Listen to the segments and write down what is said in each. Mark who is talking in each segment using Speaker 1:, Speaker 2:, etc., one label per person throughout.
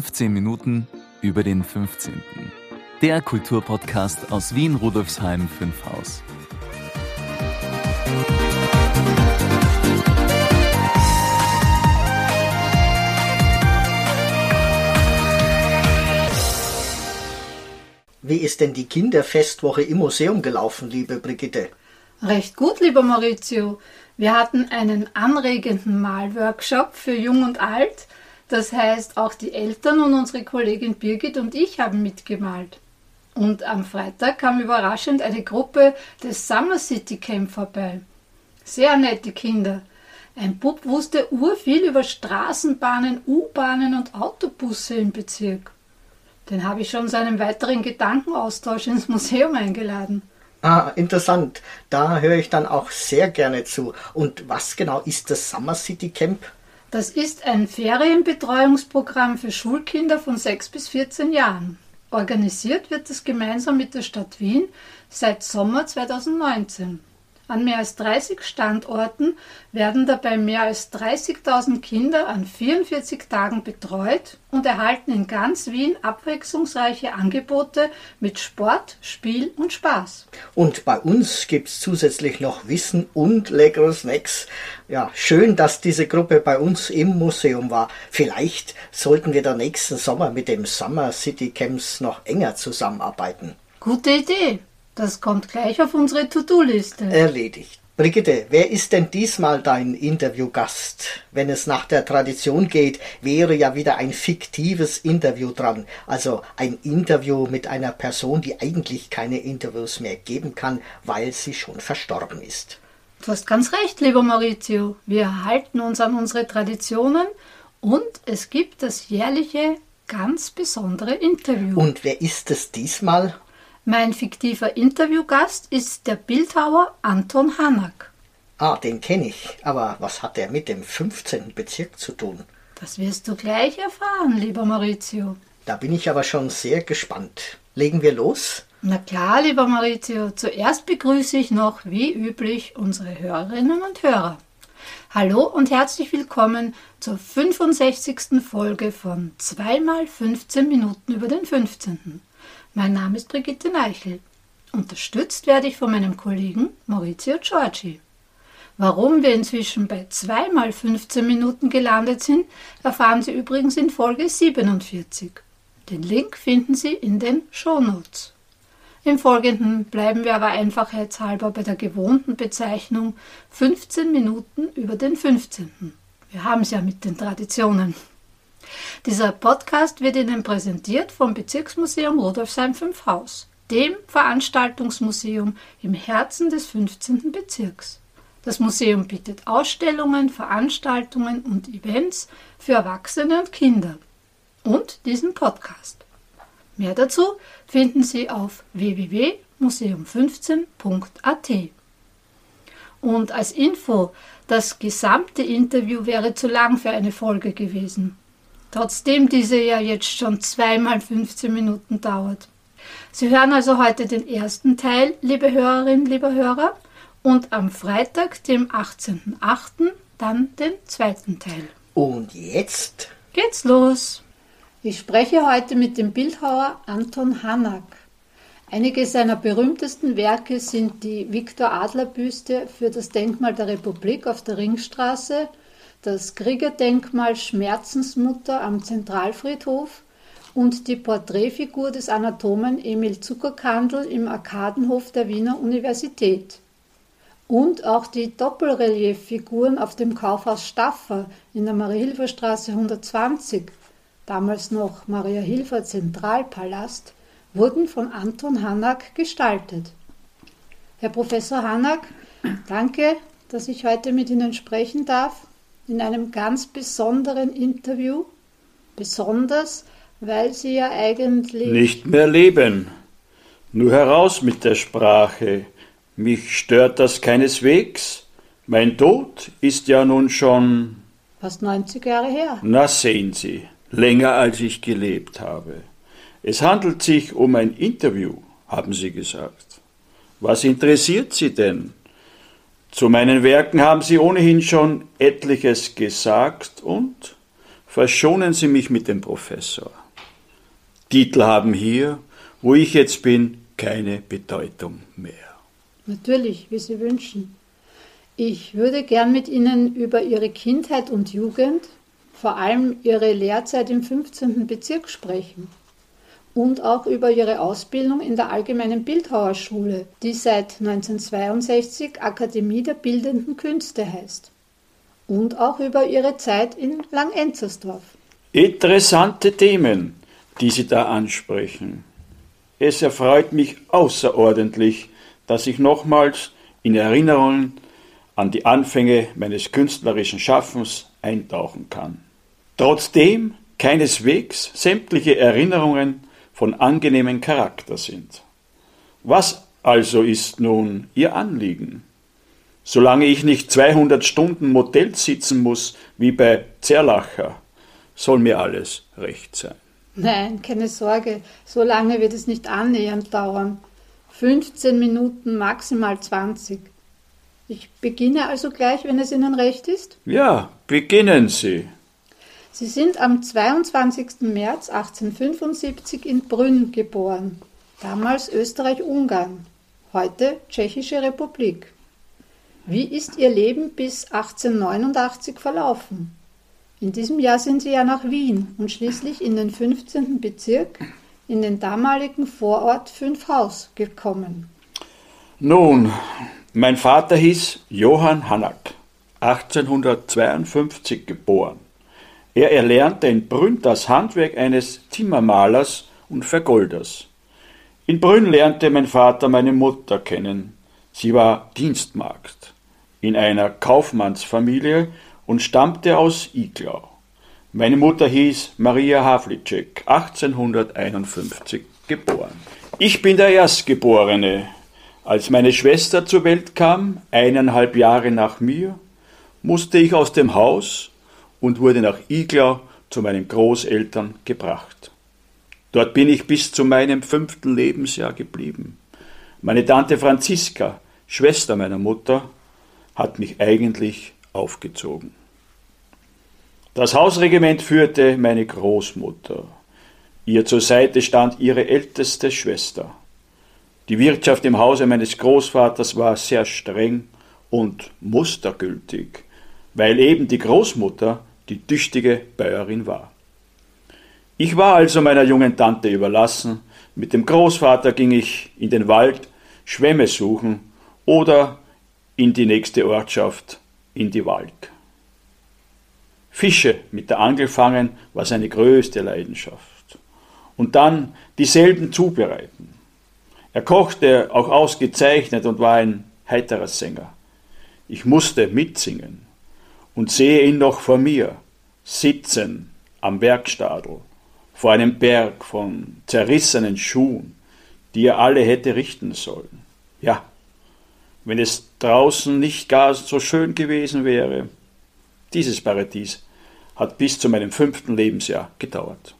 Speaker 1: 15 Minuten über den 15. Der Kulturpodcast aus Wien Rudolfsheim 5 Haus.
Speaker 2: Wie ist denn die Kinderfestwoche im Museum gelaufen, liebe Brigitte?
Speaker 3: Recht gut, lieber Maurizio. Wir hatten einen anregenden Malworkshop für Jung und Alt. Das heißt, auch die Eltern und unsere Kollegin Birgit und ich haben mitgemalt. Und am Freitag kam überraschend eine Gruppe des Summer City Camp vorbei. Sehr nette Kinder. Ein Bub wusste urviel über Straßenbahnen, U-Bahnen und Autobusse im Bezirk. Den habe ich schon zu einem weiteren Gedankenaustausch ins Museum eingeladen.
Speaker 2: Ah, interessant. Da höre ich dann auch sehr gerne zu. Und was genau ist das Summer City Camp?
Speaker 3: Das ist ein Ferienbetreuungsprogramm für Schulkinder von 6 bis 14 Jahren. Organisiert wird es gemeinsam mit der Stadt Wien seit Sommer 2019. An mehr als 30 Standorten werden dabei mehr als 30.000 Kinder an 44 Tagen betreut und erhalten in ganz Wien abwechslungsreiche Angebote mit Sport, Spiel und Spaß.
Speaker 2: Und bei uns gibt es zusätzlich noch Wissen und leckere Snacks. Ja, schön, dass diese Gruppe bei uns im Museum war. Vielleicht sollten wir da nächsten Sommer mit dem Summer City Camps noch enger zusammenarbeiten.
Speaker 3: Gute Idee. Das kommt gleich auf unsere To-Do-Liste.
Speaker 2: Erledigt. Brigitte, wer ist denn diesmal dein Interviewgast? Wenn es nach der Tradition geht, wäre ja wieder ein fiktives Interview dran. Also ein Interview mit einer Person, die eigentlich keine Interviews mehr geben kann, weil sie schon verstorben ist.
Speaker 3: Du hast ganz recht, lieber Maurizio. Wir halten uns an unsere Traditionen und es gibt das jährliche ganz besondere Interview.
Speaker 2: Und wer ist es diesmal?
Speaker 3: Mein fiktiver Interviewgast ist der Bildhauer Anton Hanak.
Speaker 2: Ah, den kenne ich. Aber was hat er mit dem 15. Bezirk zu tun?
Speaker 3: Das wirst du gleich erfahren, lieber Maurizio.
Speaker 2: Da bin ich aber schon sehr gespannt. Legen wir los?
Speaker 3: Na klar, lieber Maurizio. Zuerst begrüße ich noch, wie üblich, unsere Hörerinnen und Hörer. Hallo und herzlich willkommen zur 65. Folge von 2x15 Minuten über den 15. Mein Name ist Brigitte Neichel. Unterstützt werde ich von meinem Kollegen Maurizio Giorgi. Warum wir inzwischen bei 2 mal 15 Minuten gelandet sind, erfahren Sie übrigens in Folge 47. Den Link finden Sie in den Shownotes. Im Folgenden bleiben wir aber einfachheitshalber bei der gewohnten Bezeichnung 15 Minuten über den 15. Wir haben es ja mit den Traditionen. Dieser Podcast wird Ihnen präsentiert vom Bezirksmuseum Rudolfsheim 5 Haus, dem Veranstaltungsmuseum im Herzen des 15. Bezirks. Das Museum bietet Ausstellungen, Veranstaltungen und Events für Erwachsene und Kinder und diesen Podcast. Mehr dazu finden Sie auf www.museum15.at. Und als Info, das gesamte Interview wäre zu lang für eine Folge gewesen. Trotzdem diese ja jetzt schon zweimal 15 Minuten dauert. Sie hören also heute den ersten Teil, liebe Hörerinnen, liebe Hörer, und am Freitag, dem 18.08., dann den zweiten Teil.
Speaker 2: Und jetzt
Speaker 3: geht's los. Ich spreche heute mit dem Bildhauer Anton Hanak. Einige seiner berühmtesten Werke sind die Viktor Adler Büste für das Denkmal der Republik auf der Ringstraße das Kriegerdenkmal Schmerzensmutter am Zentralfriedhof und die Porträtfigur des Anatomen Emil Zuckerkandl im Arkadenhof der Wiener Universität. Und auch die Doppelrelieffiguren auf dem Kaufhaus Staffer in der Mariahilferstraße 120, damals noch Mariahilfer Zentralpalast, wurden von Anton Hanak gestaltet. Herr Professor Hanak, danke, dass ich heute mit Ihnen sprechen darf in einem ganz besonderen Interview. Besonders, weil Sie ja eigentlich.
Speaker 4: Nicht mehr leben. Nur heraus mit der Sprache. Mich stört das keineswegs. Mein Tod ist ja nun schon.
Speaker 3: Fast 90 Jahre her.
Speaker 4: Na sehen Sie, länger als ich gelebt habe. Es handelt sich um ein Interview, haben Sie gesagt. Was interessiert Sie denn? Zu meinen Werken haben Sie ohnehin schon etliches gesagt und verschonen Sie mich mit dem Professor. Titel haben hier, wo ich jetzt bin, keine Bedeutung mehr.
Speaker 3: Natürlich, wie Sie wünschen. Ich würde gern mit Ihnen über Ihre Kindheit und Jugend, vor allem Ihre Lehrzeit im 15. Bezirk sprechen und auch über ihre Ausbildung in der Allgemeinen Bildhauerschule, die seit 1962 Akademie der Bildenden Künste heißt. Und auch über ihre Zeit in Langenzersdorf.
Speaker 4: Interessante Themen, die Sie da ansprechen. Es erfreut mich außerordentlich, dass ich nochmals in Erinnerungen an die Anfänge meines künstlerischen Schaffens eintauchen kann. Trotzdem keineswegs sämtliche Erinnerungen von angenehmem Charakter sind. Was also ist nun Ihr Anliegen? Solange ich nicht 200 Stunden Motel sitzen muss, wie bei Zerlacher, soll mir alles recht sein.
Speaker 3: Nein, keine Sorge, so lange wird es nicht annähernd dauern. 15 Minuten, maximal 20. Ich beginne also gleich, wenn es Ihnen recht ist?
Speaker 4: Ja, beginnen Sie.
Speaker 3: Sie sind am 22. März 1875 in Brünn geboren, damals Österreich-Ungarn, heute Tschechische Republik. Wie ist Ihr Leben bis 1889 verlaufen? In diesem Jahr sind Sie ja nach Wien und schließlich in den 15. Bezirk, in den damaligen Vorort Fünfhaus gekommen.
Speaker 4: Nun, mein Vater hieß Johann Hannack, 1852 geboren. Er erlernte in Brünn das Handwerk eines Zimmermalers und Vergolders. In Brünn lernte mein Vater meine Mutter kennen. Sie war Dienstmagd in einer Kaufmannsfamilie und stammte aus Iglau. Meine Mutter hieß Maria Havlicek, 1851 geboren. Ich bin der Erstgeborene. Als meine Schwester zur Welt kam, eineinhalb Jahre nach mir, musste ich aus dem Haus und wurde nach Iglau zu meinen Großeltern gebracht. Dort bin ich bis zu meinem fünften Lebensjahr geblieben. Meine Tante Franziska, Schwester meiner Mutter, hat mich eigentlich aufgezogen. Das Hausregiment führte meine Großmutter. Ihr zur Seite stand ihre älteste Schwester. Die Wirtschaft im Hause meines Großvaters war sehr streng und mustergültig, weil eben die Großmutter die tüchtige Bäuerin war. Ich war also meiner jungen Tante überlassen, mit dem Großvater ging ich in den Wald Schwämme suchen oder in die nächste Ortschaft, in die Walk. Fische mit der Angel fangen war seine größte Leidenschaft. Und dann dieselben zubereiten. Er kochte auch ausgezeichnet und war ein heiterer Sänger. Ich musste mitsingen und sehe ihn noch vor mir, sitzen am Werkstadel, vor einem Berg von zerrissenen Schuhen, die er alle hätte richten sollen. Ja, wenn es draußen nicht gar so schön gewesen wäre. Dieses Paradies hat bis zu meinem fünften Lebensjahr gedauert.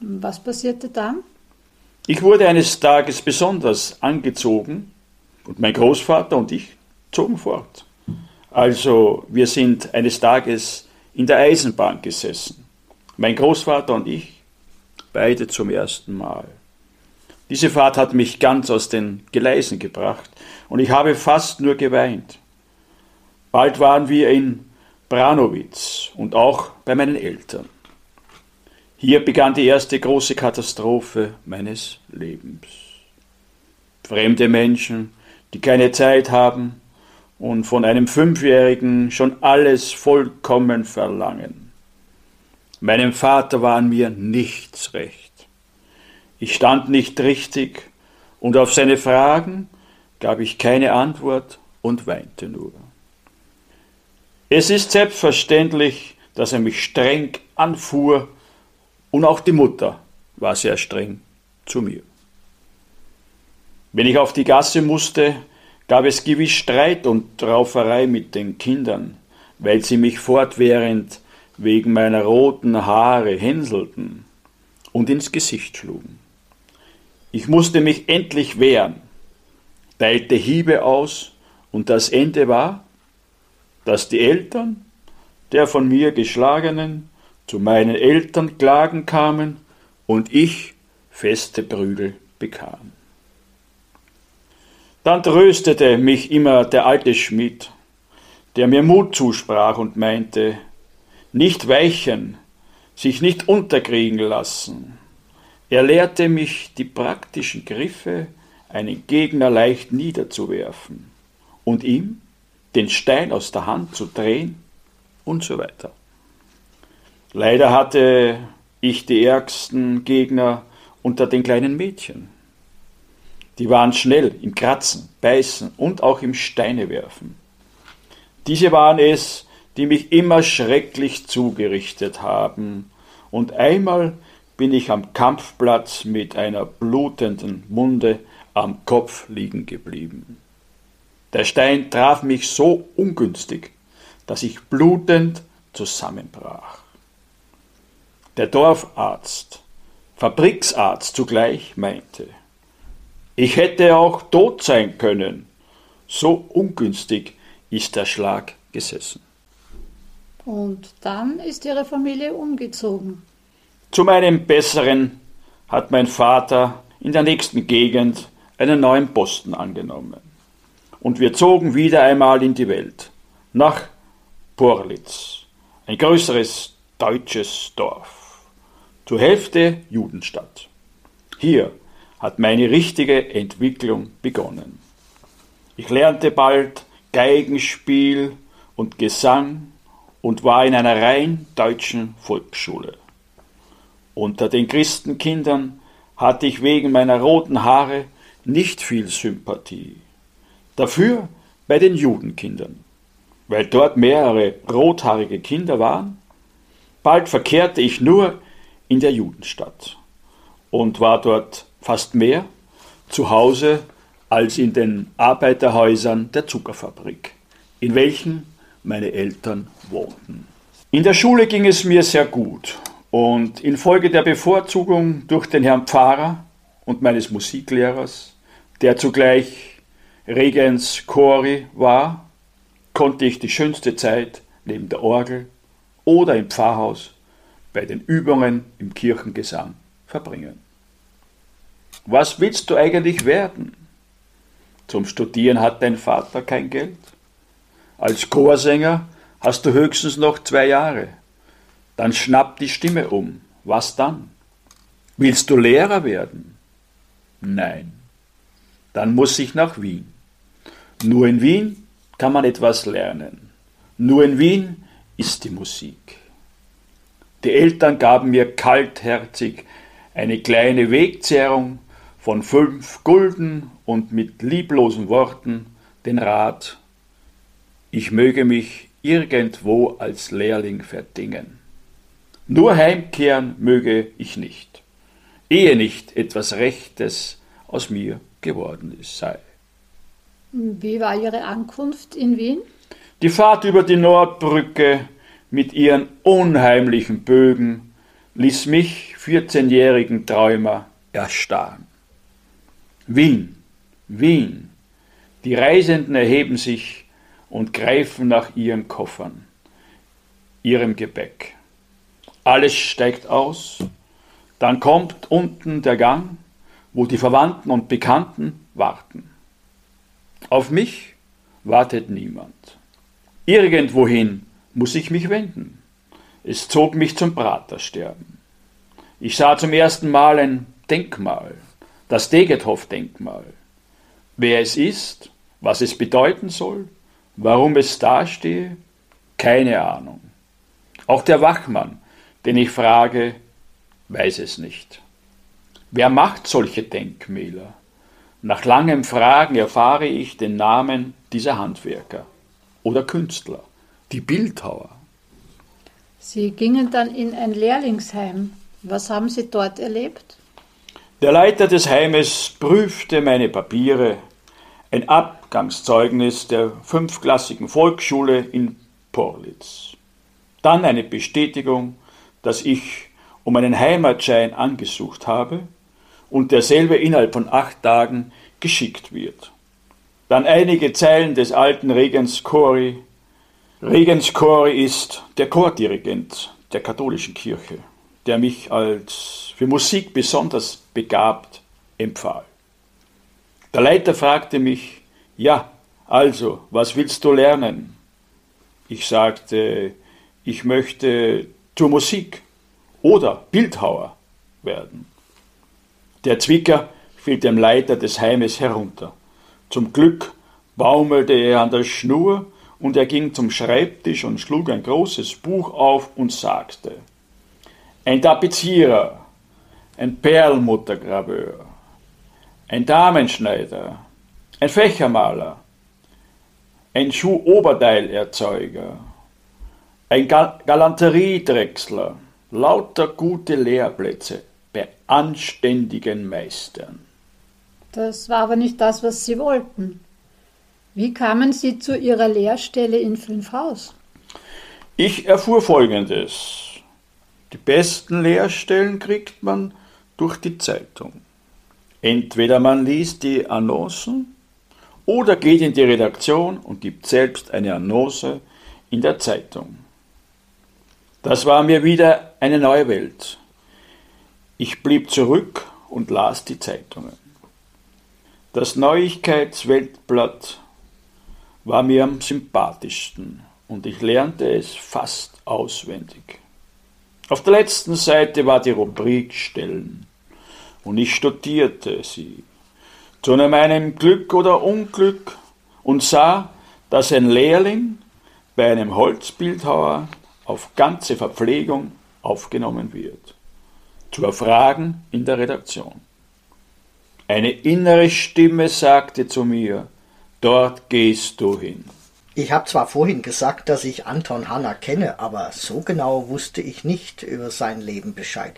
Speaker 3: Was passierte dann?
Speaker 4: Ich wurde eines Tages besonders angezogen und mein Großvater und ich zogen fort. Also wir sind eines Tages in der Eisenbahn gesessen. Mein Großvater und ich, beide zum ersten Mal. Diese Fahrt hat mich ganz aus den Gleisen gebracht und ich habe fast nur geweint. Bald waren wir in Branowitz und auch bei meinen Eltern. Hier begann die erste große Katastrophe meines Lebens. Fremde Menschen, die keine Zeit haben, und von einem Fünfjährigen schon alles vollkommen verlangen. Meinem Vater war an mir nichts recht. Ich stand nicht richtig und auf seine Fragen gab ich keine Antwort und weinte nur. Es ist selbstverständlich, dass er mich streng anfuhr und auch die Mutter war sehr streng zu mir. Wenn ich auf die Gasse musste, gab es gewiss Streit und Rauferei mit den Kindern, weil sie mich fortwährend wegen meiner roten Haare hänselten und ins Gesicht schlugen. Ich musste mich endlich wehren, teilte Hiebe aus, und das Ende war, dass die Eltern der von mir geschlagenen zu meinen Eltern klagen kamen und ich feste Prügel bekam. Dann tröstete mich immer der alte Schmied, der mir Mut zusprach und meinte, nicht weichen, sich nicht unterkriegen lassen. Er lehrte mich die praktischen Griffe, einen Gegner leicht niederzuwerfen und ihm den Stein aus der Hand zu drehen und so weiter. Leider hatte ich die ärgsten Gegner unter den kleinen Mädchen. Die waren schnell im Kratzen, Beißen und auch im Steinewerfen. Diese waren es, die mich immer schrecklich zugerichtet haben, und einmal bin ich am Kampfplatz mit einer blutenden Wunde am Kopf liegen geblieben. Der Stein traf mich so ungünstig, dass ich blutend zusammenbrach. Der Dorfarzt, Fabriksarzt zugleich, meinte, ich hätte auch tot sein können, so ungünstig ist der Schlag gesessen.
Speaker 3: Und dann ist Ihre Familie umgezogen.
Speaker 4: Zu meinem Besseren hat mein Vater in der nächsten Gegend einen neuen Posten angenommen. Und wir zogen wieder einmal in die Welt, nach Porlitz, ein größeres deutsches Dorf, zur Hälfte Judenstadt. Hier hat meine richtige Entwicklung begonnen. Ich lernte bald Geigenspiel und Gesang und war in einer rein deutschen Volksschule. Unter den Christenkindern hatte ich wegen meiner roten Haare nicht viel Sympathie. Dafür bei den Judenkindern, weil dort mehrere rothaarige Kinder waren. Bald verkehrte ich nur in der Judenstadt und war dort fast mehr zu Hause als in den Arbeiterhäusern der Zuckerfabrik, in welchen meine Eltern wohnten. In der Schule ging es mir sehr gut und infolge der Bevorzugung durch den Herrn Pfarrer und meines Musiklehrers, der zugleich Regens Chori war, konnte ich die schönste Zeit neben der Orgel oder im Pfarrhaus bei den Übungen im Kirchengesang verbringen. Was willst du eigentlich werden? Zum Studieren hat dein Vater kein Geld. Als Chorsänger hast du höchstens noch zwei Jahre. Dann schnappt die Stimme um. Was dann? Willst du Lehrer werden? Nein. Dann muss ich nach Wien. Nur in Wien kann man etwas lernen. Nur in Wien ist die Musik. Die Eltern gaben mir kaltherzig eine kleine Wegzehrung von fünf Gulden und mit lieblosen Worten den Rat, ich möge mich irgendwo als Lehrling verdingen. Nur heimkehren möge ich nicht, ehe nicht etwas Rechtes aus mir geworden sei.
Speaker 3: Wie war Ihre Ankunft in Wien?
Speaker 4: Die Fahrt über die Nordbrücke mit ihren unheimlichen Bögen ließ mich, 14-jährigen Träumer, erstarren. Wien, Wien. Die Reisenden erheben sich und greifen nach ihren Koffern, ihrem Gepäck. Alles steigt aus, dann kommt unten der Gang, wo die Verwandten und Bekannten warten. Auf mich wartet niemand. Irgendwohin muss ich mich wenden. Es zog mich zum Pratersterben. Ich sah zum ersten Mal ein Denkmal das Degethoff-Denkmal. Wer es ist, was es bedeuten soll, warum es dastehe, keine Ahnung. Auch der Wachmann, den ich frage, weiß es nicht. Wer macht solche Denkmäler? Nach langem Fragen erfahre ich den Namen dieser Handwerker oder Künstler, die Bildhauer.
Speaker 3: Sie gingen dann in ein Lehrlingsheim. Was haben Sie dort erlebt?
Speaker 4: Der Leiter des Heimes prüfte meine Papiere, ein Abgangszeugnis der fünfklassigen Volksschule in Porlitz. Dann eine Bestätigung, dass ich um einen Heimatschein angesucht habe und derselbe innerhalb von acht Tagen geschickt wird. Dann einige Zeilen des alten Regens Chori. Regens Chori ist der Chordirigent der katholischen Kirche, der mich als für Musik besonders begabt empfahl. Der Leiter fragte mich, ja, also, was willst du lernen? Ich sagte, ich möchte zur Musik oder Bildhauer werden. Der Zwicker fiel dem Leiter des Heimes herunter. Zum Glück baumelte er an der Schnur und er ging zum Schreibtisch und schlug ein großes Buch auf und sagte, ein Tapezierer, ein Perlmuttergraveur, ein Damenschneider, ein Fächermaler, ein Schuhoberteilerzeuger, ein Gal Galanteriedrechsler, lauter gute Lehrplätze bei anständigen Meistern.
Speaker 3: Das war aber nicht das, was Sie wollten. Wie kamen Sie zu Ihrer Lehrstelle in Fünfhaus?
Speaker 4: Ich erfuhr Folgendes. Die besten Lehrstellen kriegt man durch die Zeitung. Entweder man liest die Annoncen oder geht in die Redaktion und gibt selbst eine Annonce in der Zeitung. Das war mir wieder eine neue Welt. Ich blieb zurück und las die Zeitungen. Das Neuigkeitsweltblatt war mir am sympathischsten und ich lernte es fast auswendig. Auf der letzten Seite war die Rubrik Stellen und ich studierte sie zu meinem Glück oder Unglück und sah, dass ein Lehrling bei einem Holzbildhauer auf ganze Verpflegung aufgenommen wird. Zu erfragen in der Redaktion. Eine innere Stimme sagte zu mir, Dort gehst du hin.
Speaker 2: Ich habe zwar vorhin gesagt, dass ich Anton Hanna kenne, aber so genau wusste ich nicht über sein Leben Bescheid.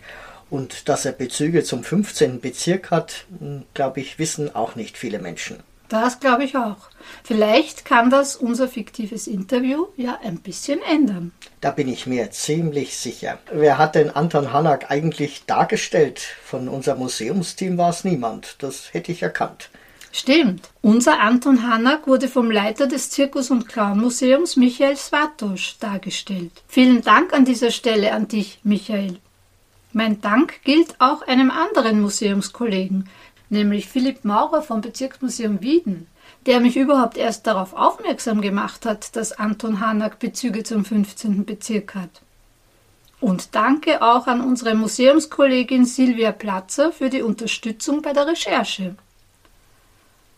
Speaker 2: Und dass er Bezüge zum 15. Bezirk hat, hm, glaube ich, wissen auch nicht viele Menschen.
Speaker 3: Das glaube ich auch. Vielleicht kann das unser fiktives Interview ja ein bisschen ändern.
Speaker 2: Da bin ich mir ziemlich sicher. Wer hat denn Anton Hanak eigentlich dargestellt? Von unserem Museumsteam war es niemand. Das hätte ich erkannt.
Speaker 3: Stimmt. Unser Anton Hanak wurde vom Leiter des Zirkus- und Clownmuseums Michael Svatosch dargestellt. Vielen Dank an dieser Stelle an dich, Michael. Mein Dank gilt auch einem anderen Museumskollegen, nämlich Philipp Maurer vom Bezirksmuseum Wieden, der mich überhaupt erst darauf aufmerksam gemacht hat, dass Anton Hanak Bezüge zum 15. Bezirk hat. Und danke auch an unsere Museumskollegin Silvia Platzer für die Unterstützung bei der Recherche.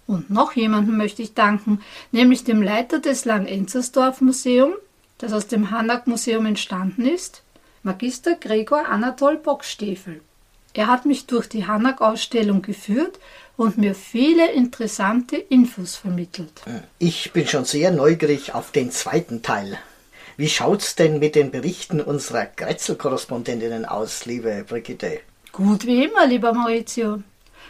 Speaker 3: Und noch jemandem möchte ich danken, nämlich dem Leiter des Langenzersdorf Museum, das aus dem Hanak Museum entstanden ist, Magister Gregor Anatol Bockstiefel. Er hat mich durch die Hanak Ausstellung geführt und mir viele interessante Infos vermittelt.
Speaker 2: Ich bin schon sehr neugierig auf den zweiten Teil. Wie schaut's denn mit den Berichten unserer Grätzl-Korrespondentinnen aus, liebe Brigitte?
Speaker 3: Gut wie immer, lieber Maurizio.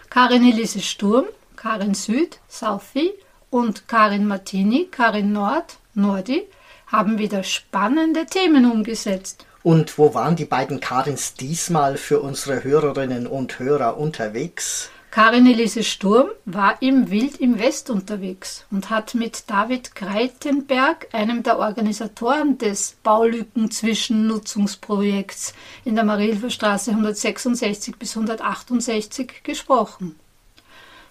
Speaker 3: Karin Elise Sturm Karin Süd, Southie und Karin Martini, Karin Nord, Nordi haben wieder spannende Themen umgesetzt.
Speaker 2: Und wo waren die beiden Karins diesmal für unsere Hörerinnen und Hörer unterwegs?
Speaker 3: Karin Elise Sturm war im Wild im West unterwegs und hat mit David Greitenberg, einem der Organisatoren des Baulücken-Zwischennutzungsprojekts in der Marilfer Straße 166 bis 168 gesprochen.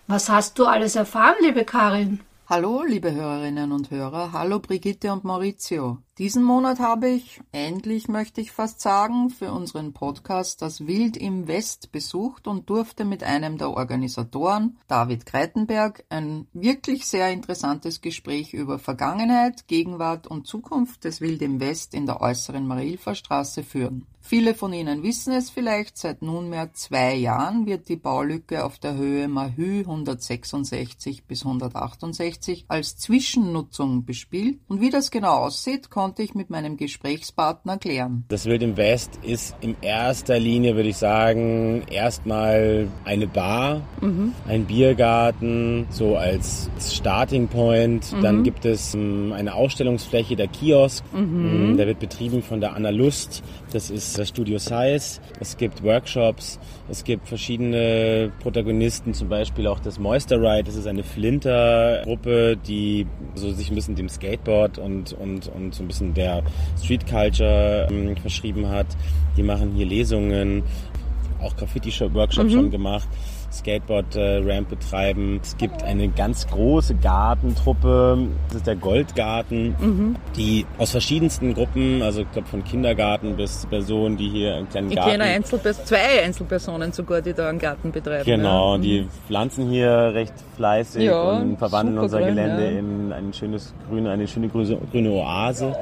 Speaker 3: Was hast du alles erfahren, liebe Karin?
Speaker 5: Hallo, liebe Hörerinnen und Hörer. Hallo, Brigitte und Maurizio. Diesen Monat habe ich, endlich möchte ich fast sagen, für unseren Podcast das Wild im West besucht und durfte mit einem der Organisatoren, David Kreitenberg, ein wirklich sehr interessantes Gespräch über Vergangenheit, Gegenwart und Zukunft des Wild im West in der äußeren Marilfer Straße führen. Viele von Ihnen wissen es vielleicht, seit nunmehr zwei Jahren wird die Baulücke auf der Höhe Mahü 166 bis 168 als Zwischennutzung bespielt und wie das genau aussieht, konnte ich mit meinem Gesprächspartner klären.
Speaker 6: Das Wild im West ist in erster Linie, würde ich sagen, erstmal eine Bar, mhm. ein Biergarten, so als Starting Point. Mhm. Dann gibt es ähm, eine Ausstellungsfläche, der Kiosk. Mhm. Um, der wird betrieben von der Anna Lust. Das ist das Studio Size. Es gibt Workshops. Es gibt verschiedene Protagonisten, zum Beispiel auch das Moisture Ride. Das ist eine Flinter-Gruppe Gruppe, die so sich ein bisschen dem Skateboard und, und, und so ein bisschen der Street Culture ähm, verschrieben hat. Die machen hier Lesungen, auch Graffiti-Workshops mhm. schon gemacht. Skateboard-Ramp betreiben. Es gibt eine ganz große Gartentruppe, das ist der Goldgarten, mhm. die aus verschiedensten Gruppen, also ich glaube von Kindergarten bis Personen, die hier einen kleinen
Speaker 5: ich
Speaker 6: Garten...
Speaker 5: Ich kenne Einzelpers zwei Einzelpersonen sogar, die da einen Garten betreiben.
Speaker 6: Genau, ja. die mhm. pflanzen hier recht fleißig ja, und verwandeln unser grün, Gelände ja. in ein schönes grüne, eine schöne grüne Oase.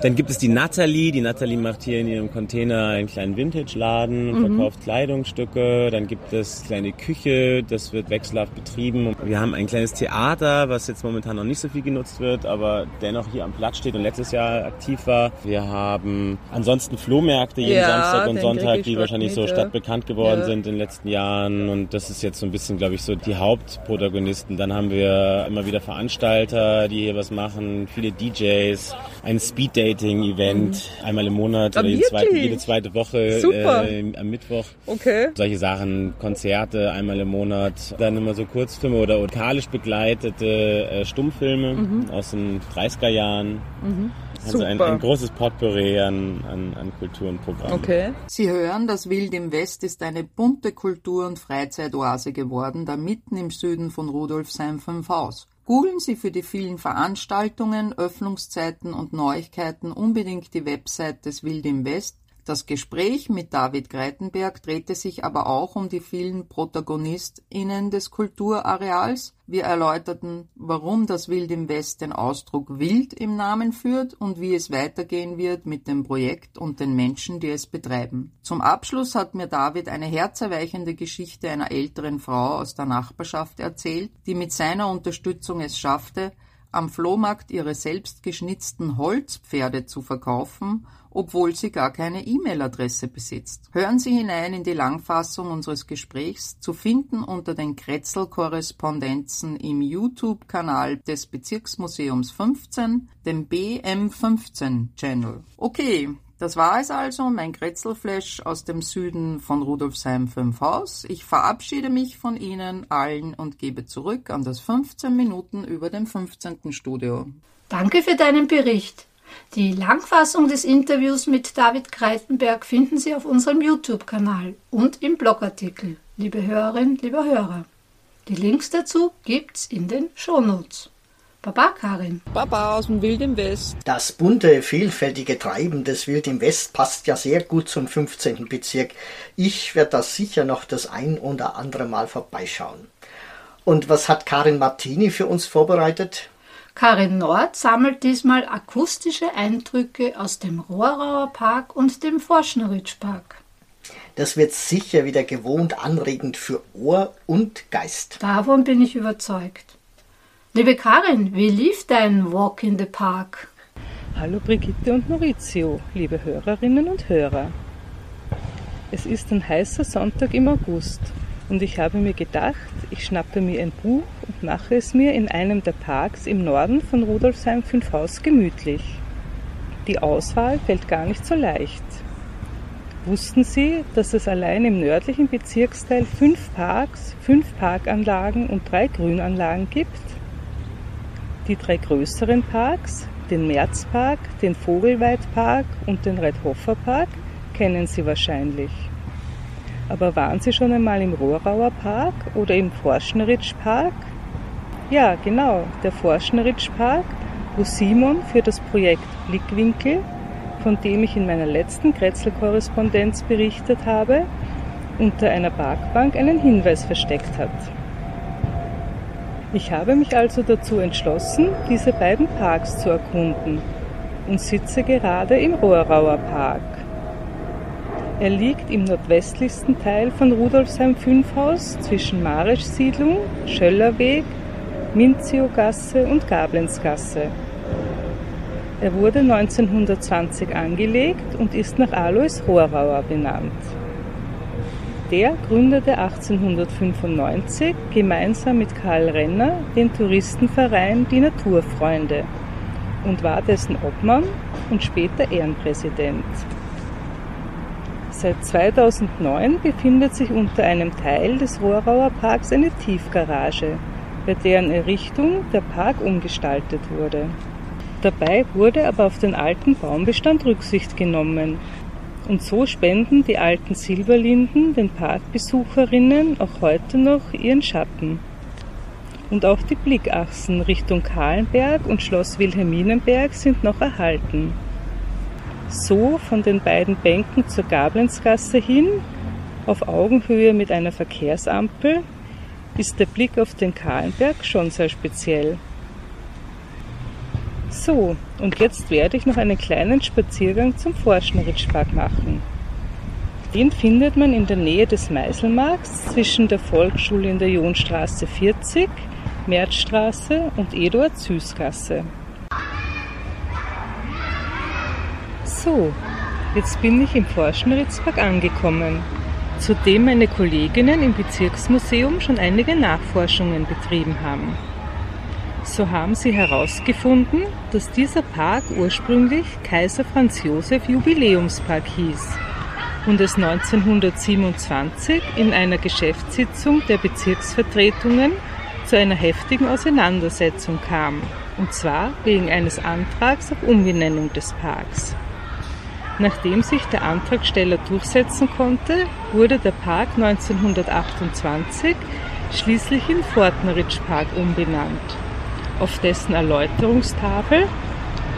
Speaker 6: Dann gibt es die Natalie. Die Natalie macht hier in ihrem Container einen kleinen Vintage-Laden, mhm. verkauft Kleidungsstücke. Dann gibt es kleine Küchen Küche, das wird wechselhaft betrieben. Wir haben ein kleines Theater, was jetzt momentan noch nicht so viel genutzt wird, aber dennoch hier am Platz steht und letztes Jahr aktiv war. Wir haben ansonsten Flohmärkte jeden ja, Samstag und Sonntag, die wahrscheinlich so stadtbekannt geworden ja. sind in den letzten Jahren und das ist jetzt so ein bisschen, glaube ich, so die Hauptprotagonisten. Dann haben wir immer wieder Veranstalter, die hier was machen, viele DJs, ein Speed-Dating-Event mhm. einmal im Monat ah, oder jede zweite, jede zweite, Woche äh, am Mittwoch.
Speaker 5: Okay.
Speaker 6: Solche Sachen, Konzerte einmal im Monat, dann immer so Kurzfilme oder lokalisch begleitete äh, Stummfilme mhm. aus den 30er Jahren. Mhm. Also ein, ein, großes Potpourri an, an, an Kultur und Programmen.
Speaker 5: Okay.
Speaker 7: Sie hören, das Wild im West ist eine bunte Kultur- und Freizeitoase geworden, da mitten im Süden von Rudolfsheim 5 Haus. Googeln Sie für die vielen Veranstaltungen, Öffnungszeiten und Neuigkeiten unbedingt die Website des Wild im West. Das Gespräch mit David Greitenberg drehte sich aber auch um die vielen ProtagonistInnen des Kulturareals. Wir erläuterten, warum das Wild im West den Ausdruck Wild im Namen führt und wie es weitergehen wird mit dem Projekt und den Menschen, die es betreiben. Zum Abschluss hat mir David eine herzerweichende Geschichte einer älteren Frau aus der Nachbarschaft erzählt, die mit seiner Unterstützung es schaffte, am Flohmarkt ihre selbst geschnitzten Holzpferde zu verkaufen obwohl sie gar keine E-Mail-Adresse besitzt. Hören Sie hinein in die Langfassung unseres Gesprächs, zu finden unter den Kretzel-Korrespondenzen im YouTube-Kanal des Bezirksmuseums 15, dem BM15-Channel. Okay, das war es also, mein Kretzelflash aus dem Süden von Rudolfsheim 5 Haus. Ich verabschiede mich von Ihnen allen und gebe zurück an das 15 Minuten über dem 15. Studio.
Speaker 3: Danke für deinen Bericht. Die Langfassung des Interviews mit David Kreitenberg finden Sie auf unserem YouTube-Kanal und im Blogartikel. Liebe Hörerinnen, lieber Hörer. Die Links dazu gibt's in den Shownotes. Baba Karin.
Speaker 5: Baba aus dem Wild im West.
Speaker 2: Das bunte, vielfältige Treiben des Wild im West passt ja sehr gut zum 15. Bezirk. Ich werde da sicher noch das ein oder andere Mal vorbeischauen. Und was hat Karin Martini für uns vorbereitet?
Speaker 3: Karin Nord sammelt diesmal akustische Eindrücke aus dem Rohrauer Park und dem Forschneritsch Park.
Speaker 2: Das wird sicher wieder gewohnt anregend für Ohr und Geist.
Speaker 3: Davon bin ich überzeugt. Liebe Karin, wie lief dein Walk in the Park?
Speaker 8: Hallo Brigitte und Maurizio, liebe Hörerinnen und Hörer. Es ist ein heißer Sonntag im August und ich habe mir gedacht, ich schnappe mir ein Buch und mache es mir in einem der Parks im Norden von Rudolfsheim 5 Haus gemütlich. Die Auswahl fällt gar nicht so leicht. Wussten Sie, dass es allein im nördlichen Bezirksteil fünf Parks, fünf Parkanlagen und drei Grünanlagen gibt? Die drei größeren Parks, den Märzpark, den Vogelweidpark und den Redhoffer Park, kennen Sie wahrscheinlich. Aber waren Sie schon einmal im Rohrauer Park oder im Forschneritsch Park? Ja, genau, der Forschneritsch Park, wo Simon für das Projekt Blickwinkel, von dem ich in meiner letzten Kretzel-Korrespondenz berichtet habe, unter einer Parkbank einen Hinweis versteckt hat. Ich habe mich also dazu entschlossen, diese beiden Parks zu erkunden und sitze gerade im Rohrauer Park. Er liegt im nordwestlichsten Teil von Rudolfsheim 5 Haus zwischen Marisch-Siedlung, Schöllerweg, Minziogasse und Gablenzgasse. Er wurde 1920 angelegt und ist nach Alois Rohrauer benannt. Der gründete 1895 gemeinsam mit Karl Renner den Touristenverein Die Naturfreunde und war dessen Obmann und später Ehrenpräsident. Seit 2009 befindet sich unter einem Teil des Rohrauer Parks eine Tiefgarage, bei deren Errichtung der Park umgestaltet wurde. Dabei wurde aber auf den alten Baumbestand Rücksicht genommen. Und so spenden die alten Silberlinden den Parkbesucherinnen auch heute noch ihren Schatten. Und auch die Blickachsen Richtung Kahlenberg und Schloss Wilhelminenberg sind noch erhalten. So von den beiden Bänken zur Gablenzgasse hin, auf Augenhöhe mit einer Verkehrsampel, ist der Blick auf den Kahlenberg schon sehr speziell. So, und jetzt werde ich noch einen kleinen Spaziergang zum Forschneritschpark machen. Den findet man in der Nähe des Meiselmarkts zwischen der Volksschule in der Johnstraße 40, Märzstraße und Eduard Süßgasse. So, jetzt bin ich im Forschneritzpark angekommen, zu dem meine Kolleginnen im Bezirksmuseum schon einige Nachforschungen betrieben haben. So haben sie herausgefunden, dass dieser Park ursprünglich Kaiser Franz Josef Jubiläumspark hieß und es 1927 in einer Geschäftssitzung der Bezirksvertretungen zu einer heftigen Auseinandersetzung kam, und zwar wegen eines Antrags auf Umbenennung des Parks. Nachdem sich der Antragsteller durchsetzen konnte, wurde der Park 1928 schließlich in Fortneritsch Park umbenannt auf dessen Erläuterungstafel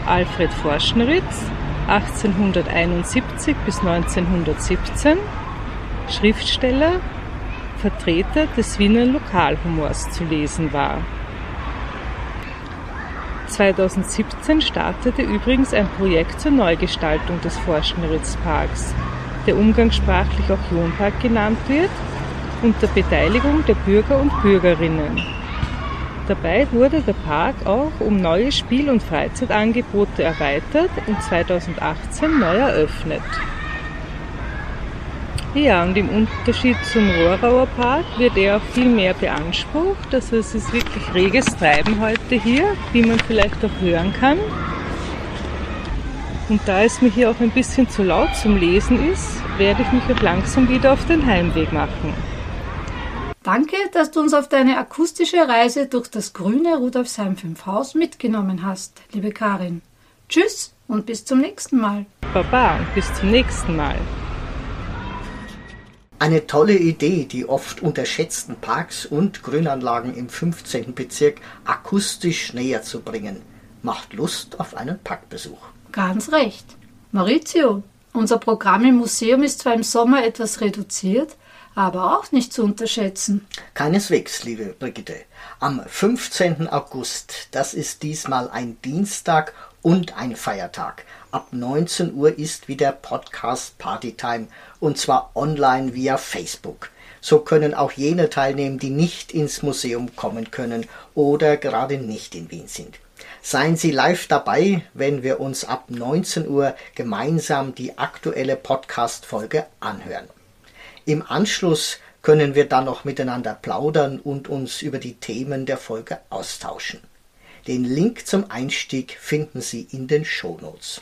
Speaker 8: Alfred Forschneritz 1871 bis 1917 Schriftsteller, Vertreter des Wiener Lokalhumors zu lesen war. 2017 startete übrigens ein Projekt zur Neugestaltung des Forschneritz-Parks, der umgangssprachlich auch Jonpark genannt wird, unter Beteiligung der Bürger und Bürgerinnen. Dabei wurde der Park auch um neue Spiel- und Freizeitangebote erweitert und 2018 neu eröffnet. Ja, und im Unterschied zum Rohrauer Park wird er auch viel mehr beansprucht. Also es ist wirklich reges Treiben heute hier, wie man vielleicht auch hören kann. Und da es mir hier auch ein bisschen zu laut zum Lesen ist, werde ich mich auch langsam wieder auf den Heimweg machen.
Speaker 3: Danke, dass du uns auf deine akustische Reise durch das grüne Rudolfsheim 5 Haus mitgenommen hast, liebe Karin. Tschüss und bis zum nächsten Mal.
Speaker 8: Baba und bis zum nächsten Mal.
Speaker 2: Eine tolle Idee, die oft unterschätzten Parks und Grünanlagen im 15. Bezirk akustisch näher zu bringen. Macht Lust auf einen Parkbesuch.
Speaker 3: Ganz recht. Maurizio, unser Programm im Museum ist zwar im Sommer etwas reduziert, aber auch nicht zu unterschätzen.
Speaker 2: Keineswegs, liebe Brigitte. Am 15. August, das ist diesmal ein Dienstag und ein Feiertag. Ab 19 Uhr ist wieder Podcast Partytime und zwar online via Facebook. So können auch jene teilnehmen, die nicht ins Museum kommen können oder gerade nicht in Wien sind. Seien Sie live dabei, wenn wir uns ab 19 Uhr gemeinsam die aktuelle Podcast-Folge anhören. Im Anschluss können wir dann noch miteinander plaudern und uns über die Themen der Folge austauschen. Den Link zum Einstieg finden Sie in den Shownotes.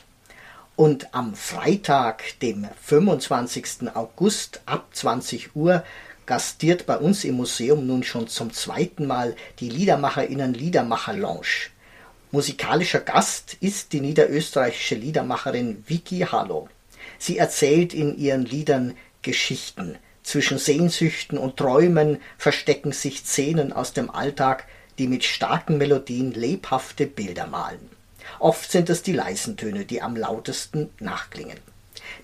Speaker 2: Und am Freitag, dem 25. August ab 20 Uhr, gastiert bei uns im Museum nun schon zum zweiten Mal die Liedermacherinnen Liedermacher Lounge. Musikalischer Gast ist die niederösterreichische Liedermacherin Vicky Hallo. Sie erzählt in ihren Liedern Geschichten. Zwischen Sehnsüchten und Träumen verstecken sich Szenen aus dem Alltag, die mit starken Melodien lebhafte Bilder malen. Oft sind es die leisen Töne, die am lautesten nachklingen.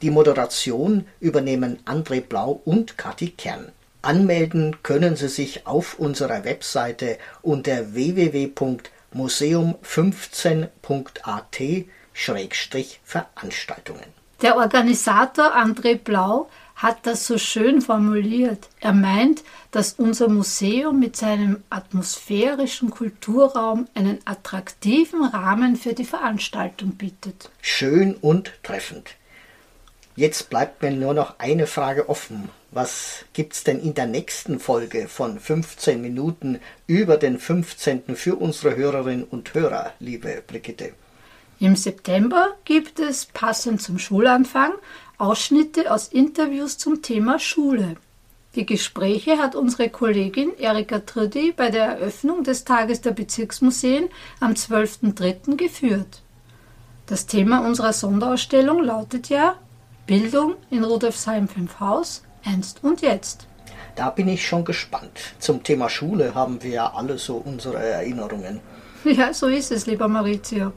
Speaker 2: Die Moderation übernehmen André Blau und Kathi Kern. Anmelden können Sie sich auf unserer Webseite unter www.museum15.at-veranstaltungen.
Speaker 3: Der Organisator André Blau hat das so schön formuliert. Er meint, dass unser Museum mit seinem atmosphärischen Kulturraum einen attraktiven Rahmen für die Veranstaltung bietet.
Speaker 2: Schön und treffend. Jetzt bleibt mir nur noch eine Frage offen. Was gibt's denn in der nächsten Folge von 15 Minuten über den 15. für unsere Hörerinnen und Hörer, liebe Brigitte?
Speaker 3: Im September gibt es passend zum Schulanfang Ausschnitte aus Interviews zum Thema Schule. Die Gespräche hat unsere Kollegin Erika Trüdi bei der Eröffnung des Tages der Bezirksmuseen am 12.03. geführt. Das Thema unserer Sonderausstellung lautet ja Bildung in Rudolfsheim 5 Haus, einst und jetzt.
Speaker 2: Da bin ich schon gespannt. Zum Thema Schule haben wir ja alle so unsere Erinnerungen.
Speaker 3: Ja, so ist es, lieber Maurizio.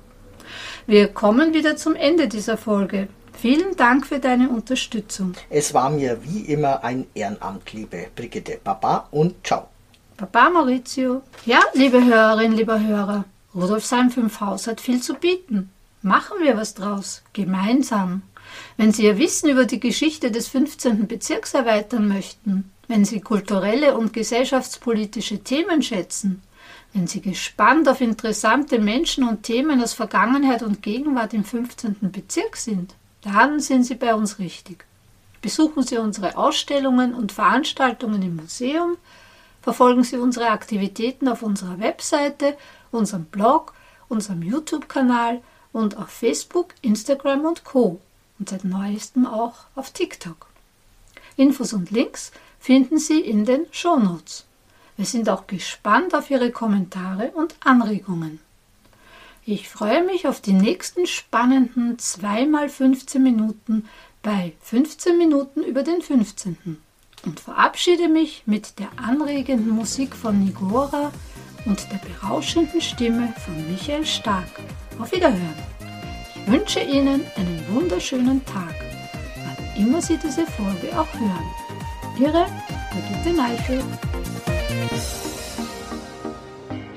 Speaker 3: Wir kommen wieder zum Ende dieser Folge. Vielen Dank für deine Unterstützung.
Speaker 2: Es war mir wie immer ein Ehrenamt, liebe Brigitte. Baba und ciao.
Speaker 3: Baba Maurizio. Ja, liebe Hörerinnen, lieber Hörer, Rudolfsheim 5 Haus hat viel zu bieten. Machen wir was draus, gemeinsam. Wenn Sie Ihr Wissen über die Geschichte des 15. Bezirks erweitern möchten, wenn Sie kulturelle und gesellschaftspolitische Themen schätzen, wenn Sie gespannt auf interessante Menschen und Themen aus Vergangenheit und Gegenwart im 15. Bezirk sind, dann sind Sie bei uns richtig. Besuchen Sie unsere Ausstellungen und Veranstaltungen im Museum, verfolgen Sie unsere Aktivitäten auf unserer Webseite, unserem Blog, unserem YouTube-Kanal und auf Facebook, Instagram und Co. und seit neuestem auch auf TikTok. Infos und Links finden Sie in den Shownotes. Wir sind auch gespannt auf Ihre Kommentare und Anregungen. Ich freue mich auf die nächsten spannenden 2x15 Minuten bei 15 Minuten über den 15. und verabschiede mich mit der anregenden Musik von Nigora und der berauschenden Stimme von Michael Stark. Auf Wiederhören. Ich wünsche Ihnen einen wunderschönen Tag, wann immer Sie diese Folge auch hören. Ihre Brigitte Neichel.